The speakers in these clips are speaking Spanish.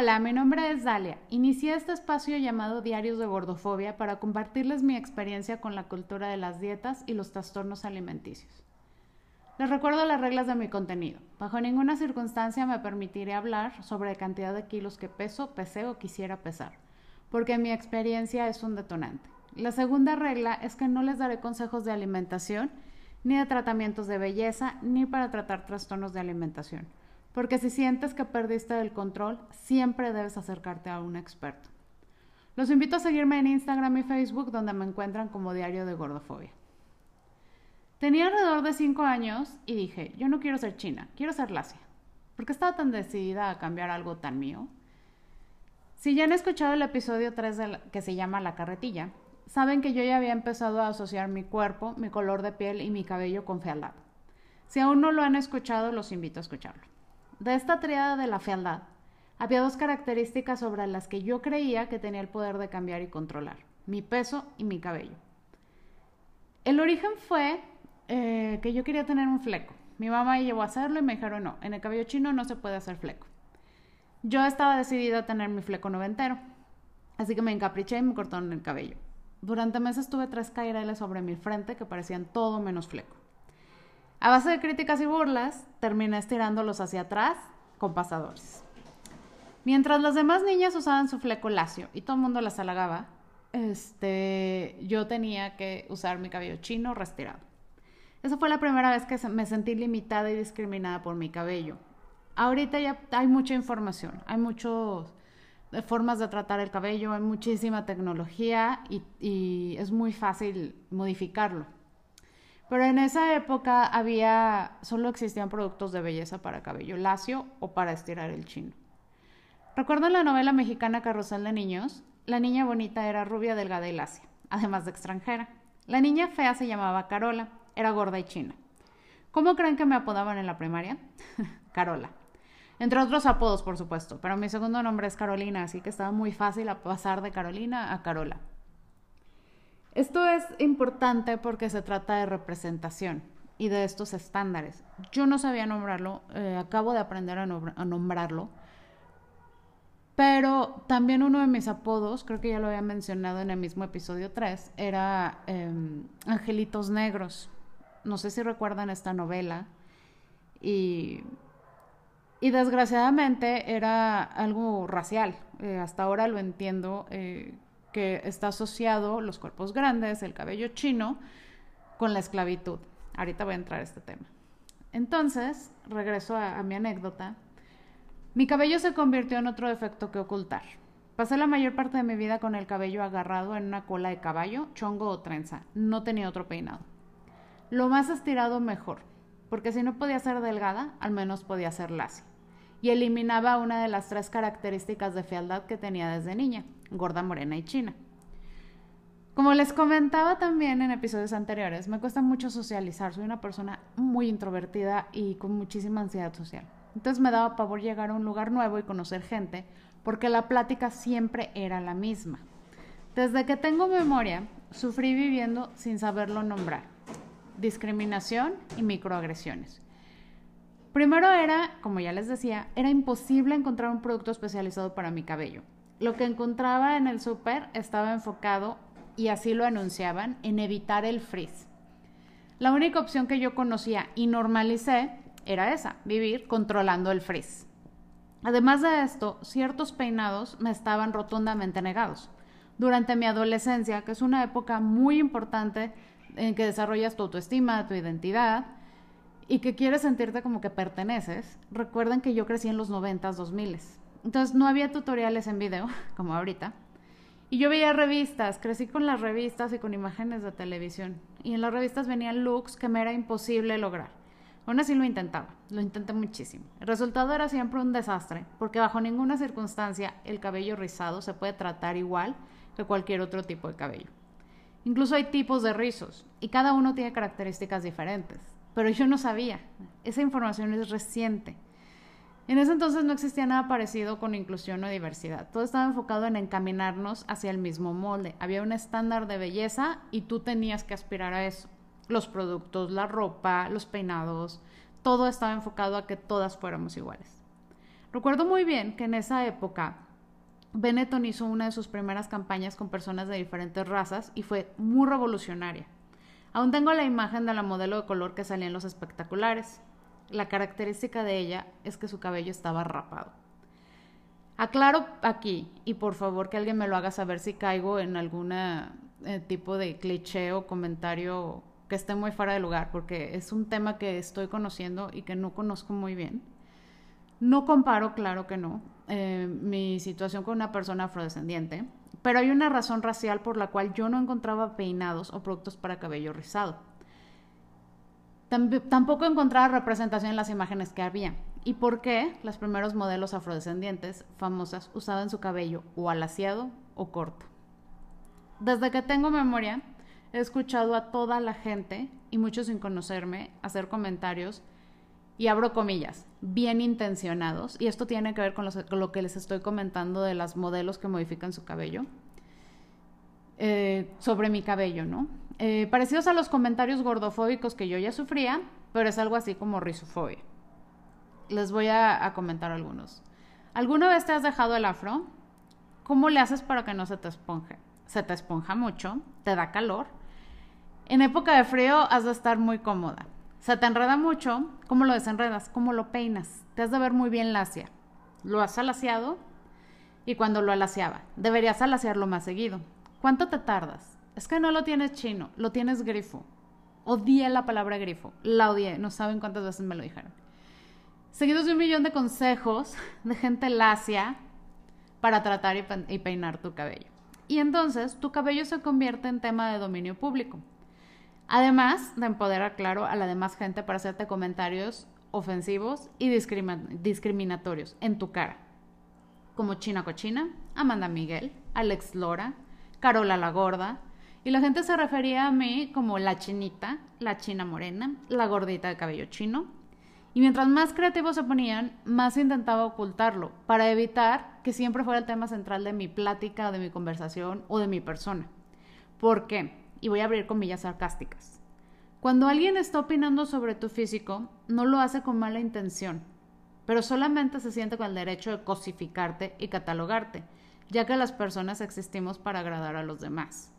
Hola, mi nombre es Dalia. Inicié este espacio llamado Diarios de Gordofobia para compartirles mi experiencia con la cultura de las dietas y los trastornos alimenticios. Les recuerdo las reglas de mi contenido. Bajo ninguna circunstancia me permitiré hablar sobre la cantidad de kilos que peso, pesé o quisiera pesar, porque mi experiencia es un detonante. La segunda regla es que no les daré consejos de alimentación, ni de tratamientos de belleza, ni para tratar trastornos de alimentación, porque si sientes que perdiste el control, siempre debes acercarte a un experto. Los invito a seguirme en Instagram y Facebook, donde me encuentran como Diario de Gordofobia. Tenía alrededor de 5 años y dije, yo no quiero ser china, quiero ser lacia. ¿Por qué estaba tan decidida a cambiar algo tan mío? Si ya han escuchado el episodio 3 que se llama La carretilla, saben que yo ya había empezado a asociar mi cuerpo, mi color de piel y mi cabello con fealdad. Si aún no lo han escuchado, los invito a escucharlo. De esta triada de la fealdad, había dos características sobre las que yo creía que tenía el poder de cambiar y controlar, mi peso y mi cabello. El origen fue eh, que yo quería tener un fleco. Mi mamá llevó a hacerlo y me dijeron, no, en el cabello chino no se puede hacer fleco. Yo estaba decidida a tener mi fleco noventero, así que me encapriché y me cortaron el cabello. Durante meses tuve tres caireles sobre mi frente que parecían todo menos fleco. A base de críticas y burlas, terminé estirándolos hacia atrás con pasadores. Mientras las demás niñas usaban su fleco lacio y todo el mundo las halagaba, este, yo tenía que usar mi cabello chino retirado. Esa fue la primera vez que me sentí limitada y discriminada por mi cabello. Ahorita ya hay mucha información, hay muchas formas de tratar el cabello, hay muchísima tecnología y, es muy fácil modificarlo. Pero en esa época había, solo existían productos de belleza para cabello lacio o para estirar el chino. Recuerdo la novela mexicana Carrusel de Niños, la niña bonita era rubia, delgada y lacia, además de extranjera. La niña fea se llamaba Carola era gorda y china. ¿Cómo creen que me apodaban en la primaria? Carola. Entre otros apodos, por supuesto, pero mi segundo nombre es Carolina, así que estaba muy fácil pasar de Carolina a Carola. Esto es importante porque se trata de representación y de estos estándares. Yo no sabía nombrarlo, eh, acabo de aprender a, nombrarlo, pero también uno de mis apodos, creo que ya lo había mencionado en el mismo episodio 3, era em, Angelitos Negros no sé si recuerdan esta novela, y, y desgraciadamente era algo racial. Eh, hasta ahora lo entiendo, eh, que está asociado los cuerpos grandes, el cabello chino, con la esclavitud. Ahorita voy a entrar a este tema. Entonces, regreso a, a mi anécdota. Mi cabello se convirtió en otro defecto que ocultar. Pasé la mayor parte de mi vida con el cabello agarrado en una cola de caballo, chongo o trenza. No tenía otro peinado. Lo más estirado mejor, porque si no podía ser delgada, al menos podía ser lacia. Y eliminaba una de las tres características de fealdad que tenía desde niña, gorda, morena y china. Como les comentaba también en episodios anteriores, me cuesta mucho socializar, soy una persona muy introvertida y con muchísima ansiedad social. Entonces me daba pavor llegar a un lugar nuevo y conocer gente, porque la plática siempre era la misma. Desde que tengo memoria, sufrí viviendo sin saberlo nombrar discriminación y microagresiones. Primero era, como ya les decía, era imposible encontrar un producto especializado para mi cabello. Lo que encontraba en el súper estaba enfocado, y así lo anunciaban, en evitar el frizz. La única opción que yo conocía y normalicé era esa, vivir controlando el frizz. Además de esto, ciertos peinados me estaban rotundamente negados. Durante mi adolescencia, que es una época muy importante en que desarrollas tu autoestima, tu identidad y que quieres sentirte como que perteneces, recuerden que yo crecí en los 90s, 2000 Entonces no había tutoriales en video, como ahorita. Y yo veía revistas, crecí con las revistas y con imágenes de televisión. Y en las revistas venían looks que me era imposible lograr. Aún así lo intentaba, lo intenté muchísimo. El resultado era siempre un desastre, porque bajo ninguna circunstancia el cabello rizado se puede tratar igual que cualquier otro tipo de cabello. Incluso hay tipos de rizos y cada uno tiene características diferentes. Pero yo no sabía. Esa información es reciente. En ese entonces no existía nada parecido con inclusión o diversidad. Todo estaba enfocado en encaminarnos hacia el mismo molde. Había un estándar de belleza y tú tenías que aspirar a eso. Los productos, la ropa, los peinados, todo estaba enfocado a que todas fuéramos iguales. Recuerdo muy bien que en esa época Benetton hizo una de sus primeras campañas con personas de diferentes razas y fue muy revolucionaria. Aún tengo la imagen de la modelo de color que salía en los espectaculares. La característica de ella es que su cabello estaba rapado. Aclaro aquí, y por favor que alguien me lo haga saber si caigo en algún eh, tipo de cliché o comentario que esté muy fuera de lugar, porque es un tema que estoy conociendo y que no conozco muy bien. No comparo, claro que no, eh, mi situación con una persona afrodescendiente, pero hay una razón racial por la cual yo no encontraba peinados o productos para cabello rizado. tampoco encontraba representación en las imágenes que había. ¿Y por qué los primeros modelos afrodescendientes famosas usaban su cabello o alaciado o corto? Desde que tengo memoria, he escuchado a toda la gente, y muchos sin conocerme, hacer comentarios y abro comillas, bien intencionados, y esto tiene que ver con, lo que les estoy comentando de las modelos que modifican su cabello, eh, sobre mi cabello, ¿no? Eh, parecidos a los comentarios gordofóbicos que yo ya sufría, pero es algo así como risofobia. Les voy a, a comentar algunos. ¿Alguna vez te has dejado el afro? ¿Cómo le haces para que no se te esponje? Se te esponja mucho, te da calor. En época de frío has de estar muy cómoda se te enreda mucho, ¿cómo lo desenredas? ¿Cómo lo peinas? Te has de ver muy bien lacia. Lo has alaciado y cuando lo alaciaba, deberías alaciarlo más seguido. ¿Cuánto te tardas? Es que no lo tienes chino, lo tienes grifo. Odié la palabra grifo, la odié, no saben cuántas veces me lo dijeron. Seguidos de un millón de consejos de gente lacia para tratar y peinar tu cabello. Y entonces tu cabello se convierte en tema de dominio público. Además de empoderar, claro, a la demás gente para hacerte comentarios ofensivos y discriminatorios en tu cara, como China Cochina, Amanda Miguel, Alex Lora, Carola la Gorda, y la gente se refería a mí como la chinita, la china morena, la gordita de cabello chino. Y mientras más creativos se ponían, más intentaba ocultarlo, para evitar que siempre fuera el tema central de mi plática, de mi conversación o de mi persona. ¿Por qué? Y voy a abrir comillas sarcásticas. Cuando alguien está opinando sobre tu físico, no lo hace con mala intención, pero solamente se siente con el derecho de cosificarte y catalogarte, ya que las personas existimos para agradar a los demás.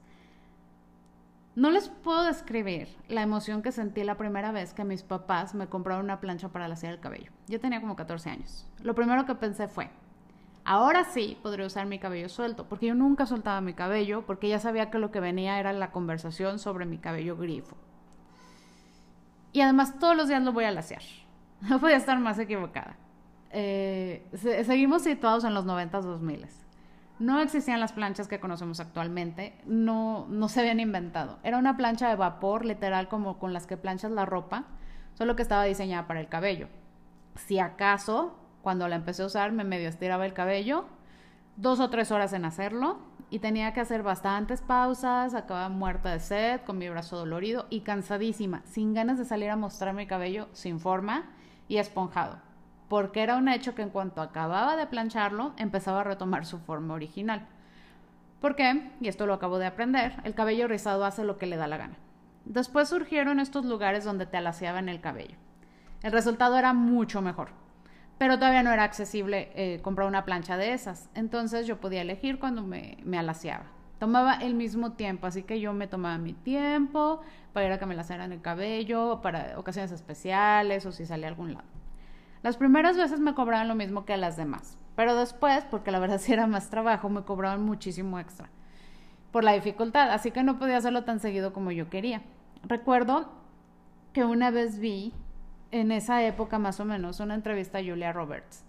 No les puedo describir la emoción que sentí la primera vez que mis papás me compraron una plancha para lasear el cabello. Yo tenía como 14 años. Lo primero que pensé fue, Ahora sí podría usar mi cabello suelto, porque yo nunca soltaba mi cabello, porque ya sabía que lo que venía era la conversación sobre mi cabello grifo. Y además todos los días lo voy a lasear. No podía estar más equivocada. Eh, seguimos situados en los 90s, 2000 No existían las planchas que conocemos actualmente, no, no se habían inventado. Era una plancha de vapor, literal, como con las que planchas la ropa, solo que estaba diseñada para el cabello. Si acaso cuando la empecé a usar me medio estiraba el cabello, dos o tres horas en hacerlo y tenía que hacer bastantes pausas, acababa muerta de sed, con mi brazo dolorido y cansadísima, sin ganas de salir a mostrar mi cabello sin forma y esponjado, porque era un hecho que en cuanto acababa de plancharlo empezaba a retomar su forma original. ¿Por qué? Y esto lo acabo de aprender, el cabello rizado hace lo que le da la gana. Después surgieron estos lugares donde te alaciaban el cabello. El resultado era mucho mejor pero todavía no era accesible eh, comprar una plancha de esas. Entonces yo podía elegir cuando me, me alaciaba. Tomaba el mismo tiempo, así que yo me tomaba mi tiempo para ir a que me lacearan el cabello, para ocasiones especiales o si salía a algún lado. Las primeras veces me cobraban lo mismo que a las demás, pero después, porque la verdad sí era más trabajo, me cobraban muchísimo extra por la dificultad, así que no podía hacerlo tan seguido como yo quería. Recuerdo que una vez vi en esa época más o menos una entrevista a Julia Roberts.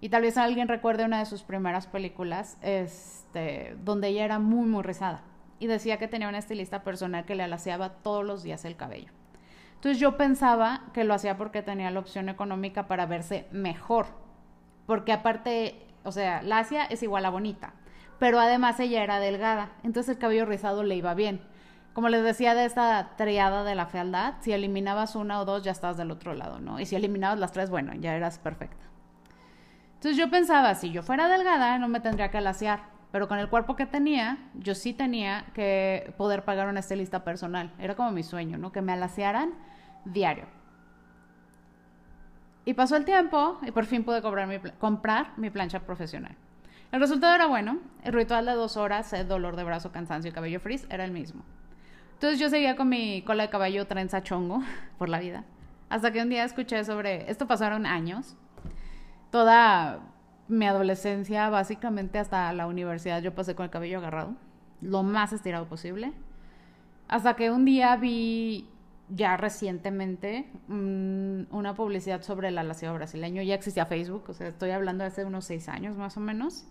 Y tal vez alguien recuerde una de sus primeras películas, este, donde ella era muy, muy rizada. Y decía que tenía una estilista personal que le alaciaba todos los días el cabello. Entonces yo pensaba que lo hacía porque tenía la opción económica para verse mejor. Porque aparte, o sea, lacia es igual a bonita. Pero además ella era delgada. Entonces el cabello rizado le iba bien como les decía de esta triada de la fealdad, si eliminabas una o dos ya estabas del otro lado, ¿no? Y si eliminabas las tres, bueno, ya eras perfecta. Entonces yo pensaba, si yo fuera delgada, no me tendría que alaciar, pero con el cuerpo que tenía, yo sí tenía que poder pagar una estilista personal. Era como mi sueño, ¿no? Que me alaciaran diario. Y pasó el tiempo y por fin pude comprar mi plancha profesional. El resultado era bueno. El ritual de dos horas, el dolor de brazo, cansancio y cabello frizz era el mismo. Entonces yo seguía con mi cola de caballo trenza chongo por la vida. Hasta que un día escuché sobre... Esto pasaron años. Toda mi adolescencia, básicamente hasta la universidad, yo pasé con el cabello agarrado. Lo más estirado posible. Hasta que un día vi ya recientemente mm, una publicidad sobre el alaciado brasileño. Ya existía Facebook, o sea, estoy hablando hace unos seis años más o menos.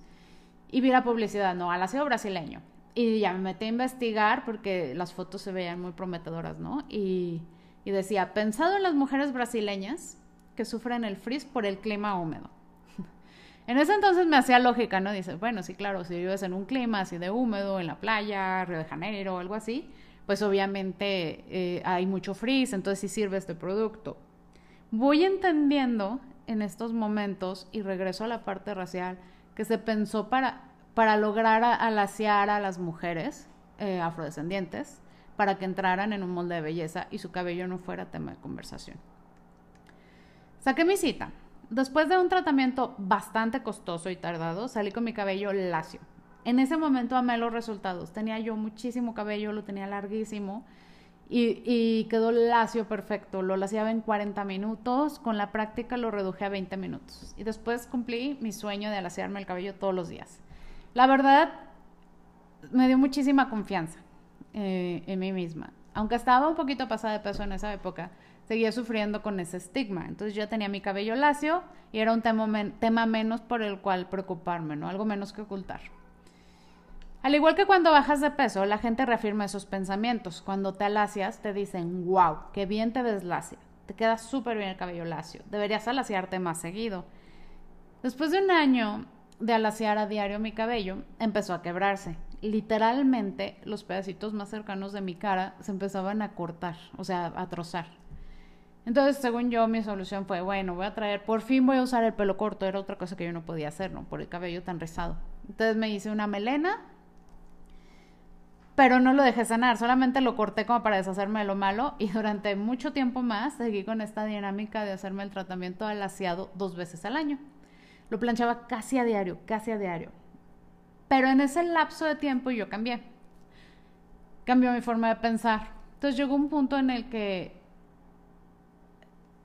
Y vi la publicidad, no, alaciado brasileño. Y ya me metí a investigar porque las fotos se veían muy prometedoras, ¿no? Y, y decía, pensado en las mujeres brasileñas que sufren el frizz por el clima húmedo. en ese entonces me hacía lógica, ¿no? Dices, bueno, sí, claro, si vives en un clima así de húmedo, en la playa, Río de Janeiro, algo así, pues obviamente eh, hay mucho frizz, entonces sí sirve este producto. Voy entendiendo en estos momentos, y regreso a la parte racial, que se pensó para, para lograr alaciar a las mujeres eh, afrodescendientes, para que entraran en un molde de belleza y su cabello no fuera tema de conversación. Saqué mi cita. Después de un tratamiento bastante costoso y tardado, salí con mi cabello lacio, en ese momento amé los resultados. Tenía yo muchísimo cabello, lo tenía larguísimo y, quedó lacio perfecto. Lo laciaba en 40 minutos, con la práctica lo reduje a 20 minutos. Y después cumplí mi sueño de alaciarme el cabello todos los días. La verdad, me dio muchísima confianza eh, en mí misma. Aunque estaba un poquito pasada de peso en esa época, seguía sufriendo con ese estigma. Entonces yo tenía mi cabello lacio y era un tema, menos por el cual preocuparme, ¿no? Algo menos que ocultar. Al igual que cuando bajas de peso, la gente reafirma esos pensamientos. Cuando te alacias, te dicen, wow, qué bien te ves lacia. Te queda súper bien el cabello lacio. Deberías alaciarte más seguido. Después de un año de alaciar a diario mi cabello, empezó a quebrarse. Literalmente, los pedacitos más cercanos de mi cara se empezaban a cortar, o sea, a trozar. Entonces, según yo, mi solución fue, bueno, voy a traer, por fin voy a usar el pelo corto. Era otra cosa que yo no podía hacer, ¿no? Por el cabello tan rizado. Entonces me hice una melena pero no lo dejé sanar, solamente lo corté como para deshacerme de lo malo y durante mucho tiempo más seguí con esta dinámica de hacerme el tratamiento alaciado dos veces al año. Lo planchaba casi a diario, casi a diario. Pero en ese lapso de tiempo yo cambié. Cambió mi forma de pensar. Entonces llegó un punto en el que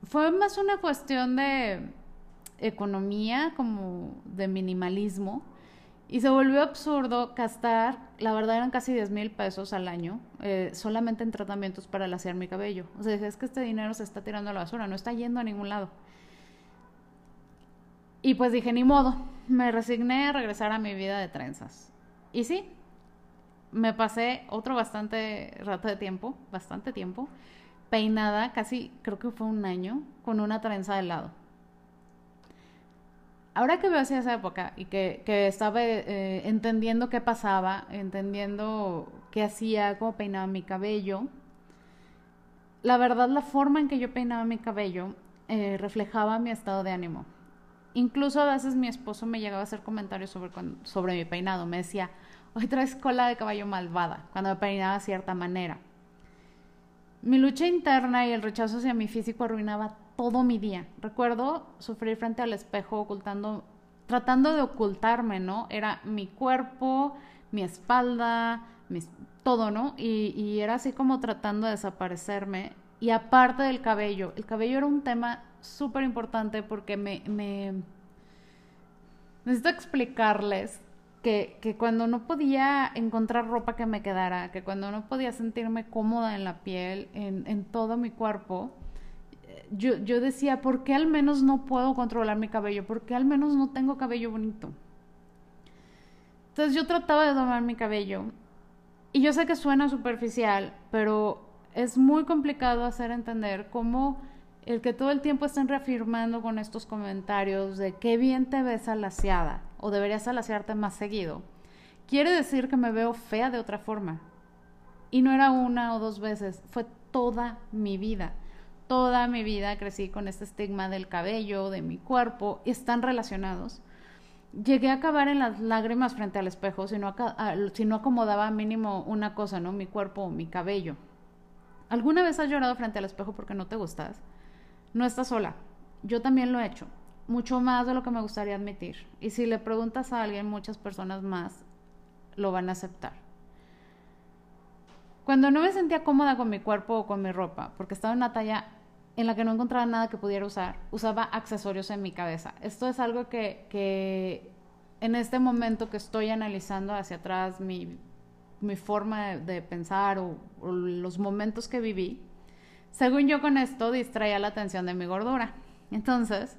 fue más una cuestión de economía, como de minimalismo y se volvió absurdo gastar, la verdad eran casi 10 mil pesos al año, eh, solamente en tratamientos para lasear mi cabello. O sea, es que este dinero se está tirando a la basura, no está yendo a ningún lado. Y pues dije, ni modo, me resigné a regresar a mi vida de trenzas. Y sí, me pasé otro bastante rato de tiempo, bastante tiempo, peinada, casi creo que fue un año, con una trenza de lado ahora que veo hacia esa época y que, estaba eh, entendiendo qué pasaba, entendiendo qué hacía, cómo peinaba mi cabello, la verdad la forma en que yo peinaba mi cabello eh, reflejaba mi estado de ánimo. Incluso a veces mi esposo me llegaba a hacer comentarios sobre, sobre mi peinado. Me decía, hoy traes cola de caballo malvada, cuando me peinaba de cierta manera. Mi lucha interna y el rechazo hacia mi físico arruinaba todo mi día. Recuerdo sufrir frente al espejo ocultando, tratando de ocultarme, ¿no? Era mi cuerpo, mi espalda, todo, ¿no? Y, era así como tratando de desaparecerme. Y aparte del cabello, el cabello era un tema súper importante porque me, me... Necesito explicarles que, que, cuando no podía encontrar ropa que me quedara, que cuando no podía sentirme cómoda en la piel, en, en todo mi cuerpo, yo, yo decía, ¿por qué al menos no puedo controlar mi cabello? ¿Por qué al menos no tengo cabello bonito? Entonces yo trataba de domar mi cabello. Y yo sé que suena superficial, pero es muy complicado hacer entender cómo el que todo el tiempo estén reafirmando con estos comentarios de qué bien te ves alaciada o deberías alaciarte más seguido, quiere decir que me veo fea de otra forma. Y no era una o dos veces, fue toda mi vida toda mi vida crecí con este estigma del cabello, de mi cuerpo, están relacionados. Llegué a acabar en las lágrimas frente al espejo si no, si no acomodaba mínimo una cosa, ¿no? Mi cuerpo o mi cabello. ¿Alguna vez has llorado frente al espejo porque no te gustas? No estás sola. yo también lo he hecho, mucho más de lo que me gustaría admitir. Y si le preguntas a alguien, muchas personas más lo van a aceptar. Cuando no me sentía cómoda con mi cuerpo o con mi ropa, porque estaba en una talla en la que no encontraba nada que pudiera usar, usaba accesorios en mi cabeza. Esto es algo que, que en este momento que estoy analizando hacia atrás mi, mi forma de, pensar o, los momentos que viví, según yo con esto distraía la atención de mi gordura. Entonces,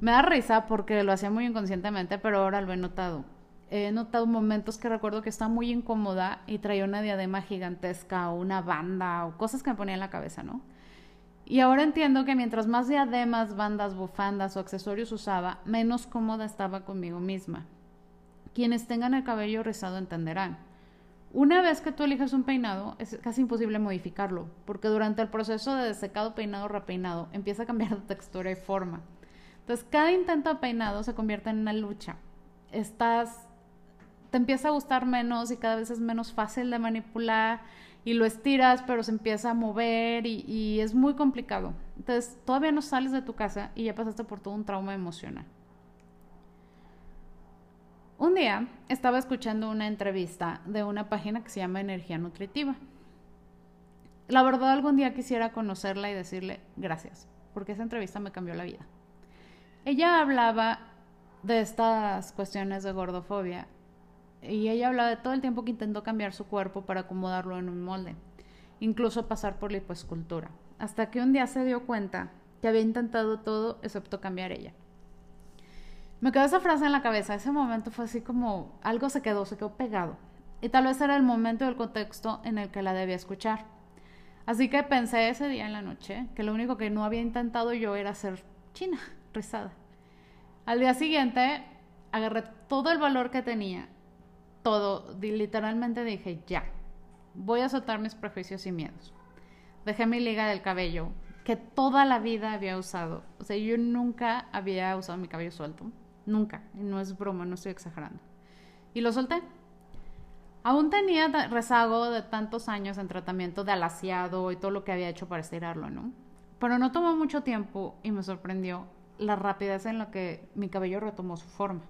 me da risa porque lo hacía muy inconscientemente, pero ahora lo he notado. He notado momentos que recuerdo que estaba muy incómoda y traía una diadema gigantesca o una banda o cosas que me ponía en la cabeza, ¿no? Y ahora entiendo que mientras más diademas, bandas, bufandas o accesorios usaba, menos cómoda estaba conmigo misma. Quienes tengan el cabello rizado entenderán. Una vez que tú eliges un peinado, es casi imposible modificarlo, porque durante el proceso de desecado, peinado, repeinado, empieza a cambiar de textura y forma. Entonces, cada intento de peinado se convierte en una lucha. Estás, te empieza a gustar menos y cada vez es menos fácil de manipular y lo estiras, pero se empieza a mover y, y es muy complicado. Entonces, todavía no sales de tu casa y ya pasaste por todo un trauma emocional. Un día estaba escuchando una entrevista de una página que se llama Energía Nutritiva. La verdad algún día quisiera conocerla y decirle gracias, porque esa entrevista me cambió la vida. Ella hablaba de estas cuestiones de gordofobia y ella hablaba de todo el tiempo que intentó cambiar su cuerpo para acomodarlo en un molde, incluso pasar por lipoescultura, hasta que un día se dio cuenta que había intentado todo excepto cambiar ella. Me quedó esa frase en la cabeza, ese momento fue así como algo se quedó, se quedó pegado. Y tal vez era el momento y el contexto en el que la debía escuchar. Así que pensé ese día en la noche que lo único que no había intentado yo era ser china, rizada. Al día siguiente agarré todo el valor que tenía todo, literalmente dije, ya, voy a soltar mis prejuicios y miedos. Dejé mi liga del cabello, que toda la vida había usado. O sea, yo nunca había usado mi cabello suelto. Nunca. no es broma, no estoy exagerando. Y lo solté. Aún tenía rezago de tantos años en tratamiento de alaciado y todo lo que había hecho para estirarlo, ¿no? Pero no tomó mucho tiempo y me sorprendió la rapidez en la que mi cabello retomó su forma.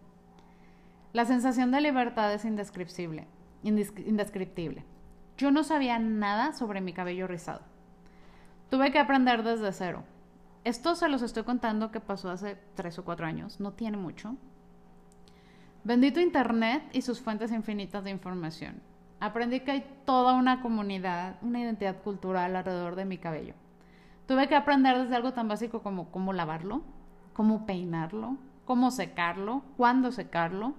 La sensación de libertad es indescriptible, indescriptible. Yo no sabía nada sobre mi cabello rizado. Tuve que aprender desde cero. Esto se los estoy contando que pasó hace tres o cuatro años, no tiene mucho. Bendito Internet y sus fuentes infinitas de información. Aprendí que hay toda una comunidad, una identidad cultural alrededor de mi cabello. Tuve que aprender desde algo tan básico como cómo lavarlo, cómo peinarlo, cómo secarlo, cuándo secarlo,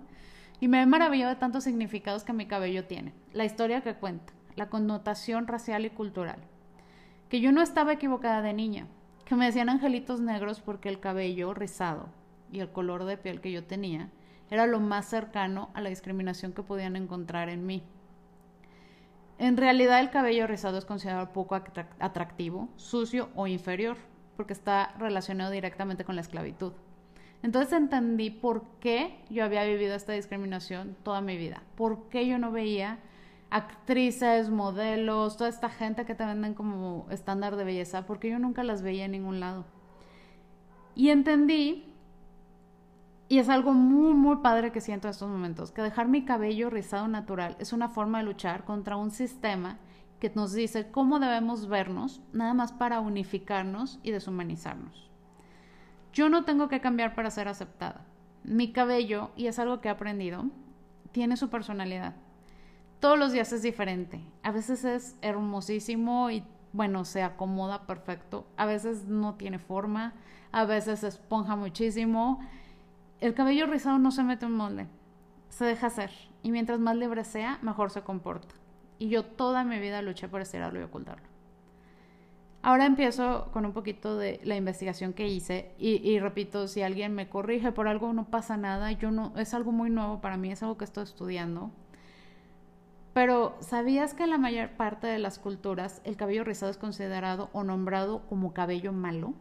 y me he maravillado de tantos significados que mi cabello tiene, la historia que cuenta, la connotación racial y cultural. Que yo no estaba equivocada de niña, que me decían angelitos negros porque el cabello rizado y el color de piel que yo tenía era lo más cercano a la discriminación que podían encontrar en mí. En realidad el cabello rizado es considerado poco atractivo, sucio o inferior, porque está relacionado directamente con la esclavitud. Entonces entendí por qué yo había vivido esta discriminación toda mi vida, por qué yo no veía actrices, modelos, toda esta gente que te venden como estándar de belleza, porque yo nunca las veía en ningún lado. Y entendí, y es algo muy, muy padre que siento en estos momentos, que dejar mi cabello rizado natural es una forma de luchar contra un sistema que nos dice cómo debemos vernos, nada más para unificarnos y deshumanizarnos. Yo no tengo que cambiar para ser aceptada. Mi cabello, y es algo que he aprendido, tiene su personalidad. Todos los días es diferente. A veces es hermosísimo y bueno, se acomoda perfecto. A veces no tiene forma. A veces esponja muchísimo. El cabello rizado no se mete en molde. Se deja hacer. Y mientras más libre sea, mejor se comporta. Y yo toda mi vida luché por estirarlo y ocultarlo. Ahora empiezo con un poquito de la investigación que hice y, repito, si alguien me corrige por algo no pasa nada, yo no, es algo muy nuevo para mí, es algo que estoy estudiando. Pero ¿sabías que en la mayor parte de las culturas el cabello rizado es considerado o nombrado como cabello malo?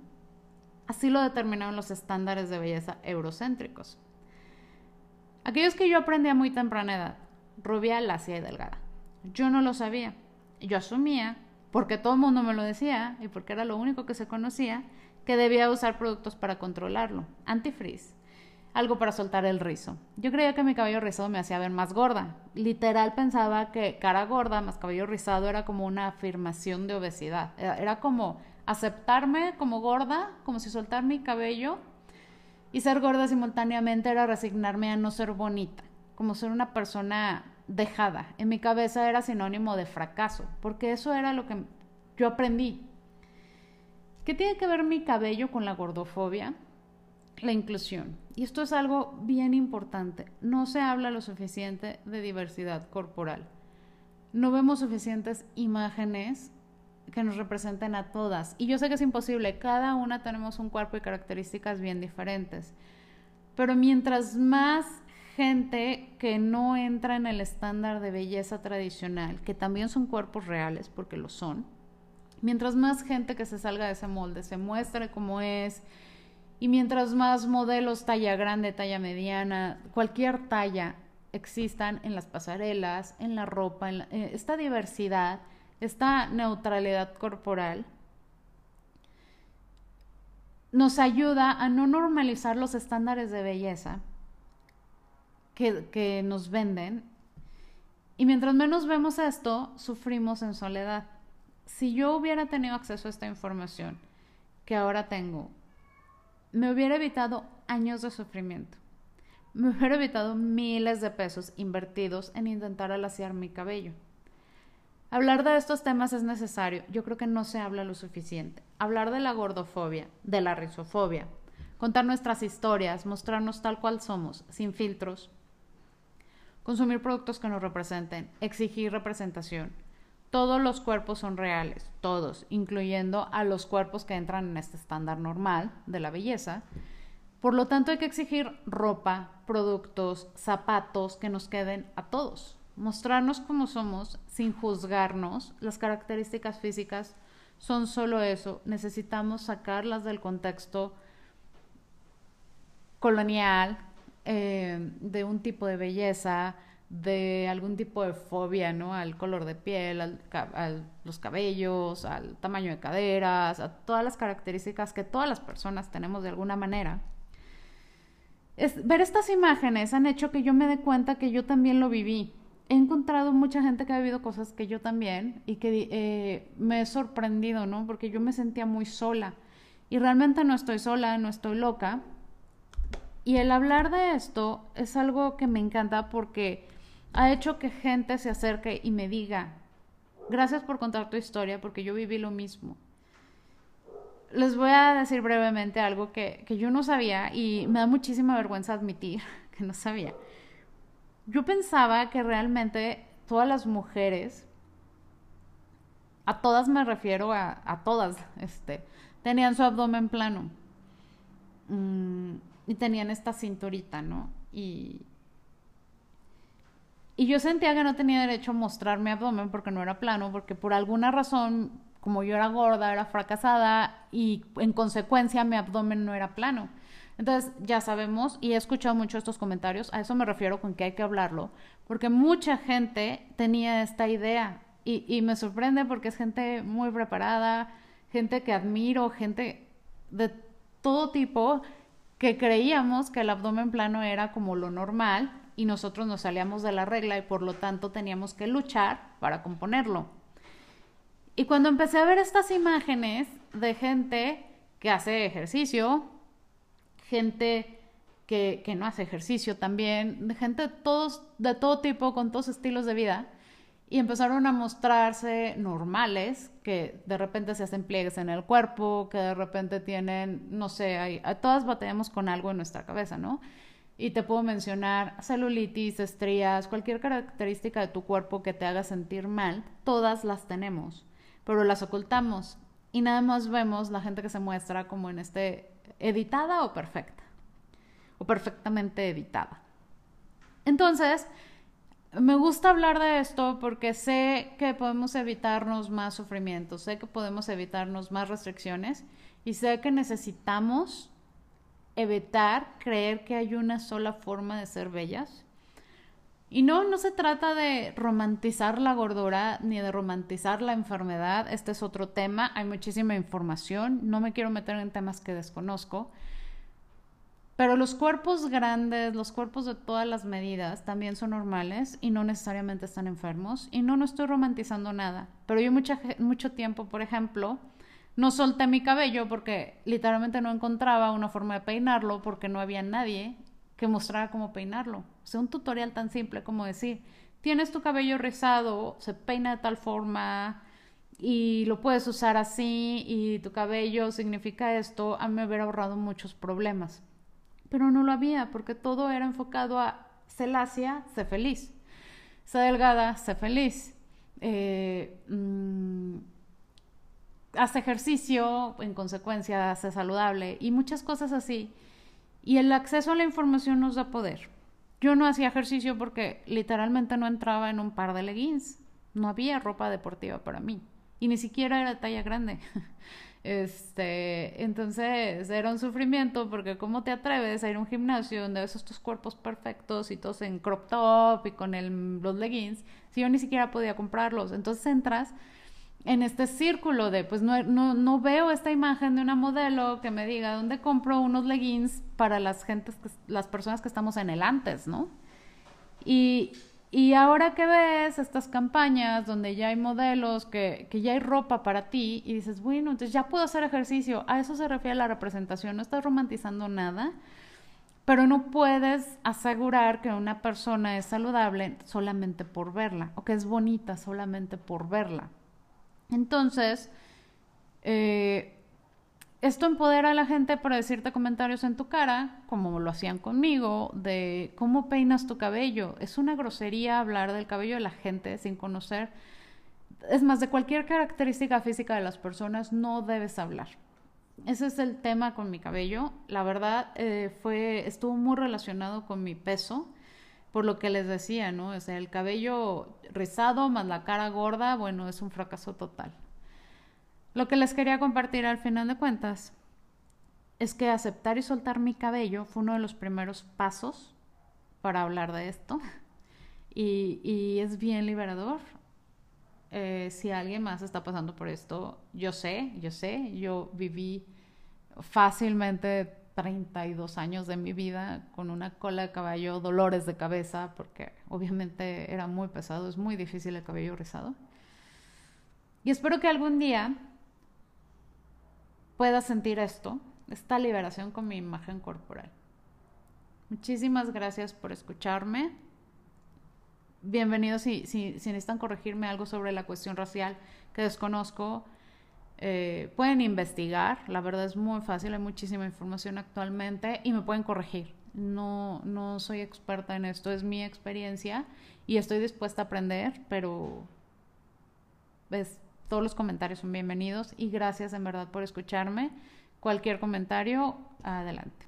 Así lo determinaron los estándares de belleza eurocéntricos. Aquellos que yo aprendí a muy temprana edad, rubia, lacia y delgada. Yo no lo sabía. Yo asumía porque todo el mundo me lo decía y porque era lo único que se conocía, que debía usar productos para controlarlo, antifreeze, algo para soltar el rizo. Yo creía que mi cabello rizado me hacía ver más gorda. Literal pensaba que cara gorda más cabello rizado era como una afirmación de obesidad. Era como aceptarme como gorda, como si soltar mi cabello y ser gorda simultáneamente era resignarme a no ser bonita, como ser una persona dejada. En mi cabeza era sinónimo de fracaso, porque eso era lo que yo aprendí. ¿Qué tiene que ver mi cabello con la gordofobia? La inclusión. Y esto es algo bien importante. No se habla lo suficiente de diversidad corporal. No vemos suficientes imágenes que nos representen a todas. Y yo sé que es imposible, cada una tenemos un cuerpo y características bien diferentes. Pero mientras más gente que no entra en el estándar de belleza tradicional, que también son cuerpos reales, porque lo son, mientras más gente que se salga de ese molde se muestre como es, y mientras más modelos talla grande, talla mediana, cualquier talla existan en las pasarelas, en la ropa, en eh, esta diversidad, esta neutralidad corporal, nos ayuda a no normalizar los estándares de belleza que, que, nos venden. Y mientras menos vemos esto, sufrimos en soledad. Si yo hubiera tenido acceso a esta información que ahora tengo, me hubiera evitado años de sufrimiento. Me hubiera evitado miles de pesos invertidos en intentar alaciar mi cabello. Hablar de estos temas es necesario. Yo creo que no se habla lo suficiente. Hablar de la gordofobia, de la rizofobia, contar nuestras historias, mostrarnos tal cual somos, sin filtros, consumir productos que nos representen, exigir representación. Todos los cuerpos son reales, todos, incluyendo a los cuerpos que entran en este estándar normal de la belleza. Por lo tanto, hay que exigir ropa, productos, zapatos que nos queden a todos mostrarnos como somos sin juzgarnos. Las características físicas son solo eso. Necesitamos sacarlas del contexto colonial, eh, de un tipo de belleza, de algún tipo de fobia, ¿no? Al color de piel, al, a los cabellos, al tamaño de caderas, a todas las características que todas las personas tenemos de alguna manera. ver estas imágenes han hecho que yo me dé cuenta que yo también lo viví he encontrado mucha gente que ha vivido cosas que yo también y que eh, me he sorprendido, ¿no? Porque yo me sentía muy sola y realmente no estoy sola, no estoy loca. Y el hablar de esto es algo que me encanta porque ha hecho que gente se acerque y me diga, gracias por contar tu historia porque yo viví lo mismo. Les voy a decir brevemente algo que, que yo no sabía y me da muchísima vergüenza admitir que no sabía yo pensaba que realmente todas las mujeres, a todas me refiero a, a todas, este, tenían su abdomen plano. Mm, y tenían esta cinturita, ¿no? Y, y yo sentía que no tenía derecho a mostrar mi abdomen porque no era plano, porque por alguna razón, como yo era gorda, era fracasada y en consecuencia mi abdomen no era plano. Entonces, ya sabemos, y he escuchado mucho estos comentarios, a eso me refiero con que hay que hablarlo, porque mucha gente tenía esta idea y, y me sorprende porque es gente muy preparada, gente que admiro, gente de todo tipo, que creíamos que el abdomen plano era como lo normal y nosotros nos salíamos de la regla y por lo tanto teníamos que luchar para componerlo. Y cuando empecé a ver estas imágenes de gente que hace ejercicio, gente que, que, no hace ejercicio también, de gente de, todos, de todo tipo, con todos estilos de vida, y empezaron a mostrarse normales, que de repente se hacen pliegues en el cuerpo, que de repente tienen, no sé, hay, todas batallamos con algo en nuestra cabeza, ¿no? Y te puedo mencionar celulitis, estrías, cualquier característica de tu cuerpo que te haga sentir mal, todas las tenemos, pero las ocultamos y nada más vemos la gente que se muestra como en este editada o perfecta, o perfectamente editada. Entonces, me gusta hablar de esto porque sé que podemos evitarnos más sufrimiento, sé que podemos evitarnos más restricciones y sé que necesitamos evitar creer que hay una sola forma de ser bellas Y no, no se trata de romantizar la gordura ni de romantizar la enfermedad. Este es otro tema. Hay muchísima información. No me quiero meter en temas que desconozco. Pero los cuerpos grandes, los cuerpos de todas las medidas también son normales y no necesariamente están enfermos. Y no, no estoy romantizando nada. Pero yo mucha, mucho tiempo, por ejemplo, no solté mi cabello porque literalmente no encontraba una forma de peinarlo porque no había nadie que mostrara cómo peinarlo. O sea, un tutorial tan simple como decir, tienes tu cabello rizado, se peina de tal forma y lo puedes usar así y tu cabello significa esto, a mí me hubiera ahorrado muchos problemas. Pero no lo había porque todo era enfocado a sé lacia, sé feliz. Sé delgada, sé feliz. Eh, mm, haz ejercicio, en consecuencia, sé saludable y muchas cosas así. Y el acceso a la información nos da poder. Yo no hacía ejercicio porque literalmente no entraba en un par de leggings. No había ropa deportiva para mí. Y ni siquiera era talla grande. Este, entonces era un sufrimiento porque cómo te atreves a ir a un gimnasio donde ves estos cuerpos perfectos y todos en crop top y con el, los leggings, si yo ni siquiera podía comprarlos. Entonces entras en este círculo de, pues no, no, no, veo esta imagen de una modelo que me diga dónde compro unos leggings para las gentes, las personas que estamos en el antes, ¿no? Y, y ahora que ves estas campañas donde ya hay modelos, que, que, ya hay ropa para ti, y dices, bueno, entonces ya puedo hacer ejercicio, a eso se refiere la representación, no estás romantizando nada, pero no puedes asegurar que una persona es saludable solamente por verla, o que es bonita solamente por verla. Entonces, eh, esto empodera a la gente para decirte comentarios en tu cara, como lo hacían conmigo, de cómo peinas tu cabello. Es una grosería hablar del cabello de la gente sin conocer. Es más, de cualquier característica física de las personas no debes hablar. Ese es el tema con mi cabello. La verdad, eh, fue, estuvo muy relacionado con mi peso por lo que les decía, ¿no? O sea, el cabello rizado más la cara gorda, bueno, es un fracaso total. Lo que les quería compartir al final de cuentas es que aceptar y soltar mi cabello fue uno de los primeros pasos para hablar de esto y, es bien liberador. Eh, si alguien más está pasando por esto, yo sé, yo sé, yo viví fácilmente 32 años de mi vida con una cola de caballo, dolores de cabeza, porque obviamente era muy pesado, es muy difícil el cabello rizado. Y espero que algún día pueda sentir esto, esta liberación con mi imagen corporal. Muchísimas gracias por escucharme. Bienvenidos si, si, si necesitan corregirme algo sobre la cuestión racial que desconozco eh, pueden investigar, la verdad es muy fácil, hay muchísima información actualmente y me pueden corregir. No, no soy experta en esto, es mi experiencia y estoy dispuesta a aprender, pero pues, todos los comentarios son bienvenidos y gracias en verdad por escucharme. Cualquier comentario, adelante.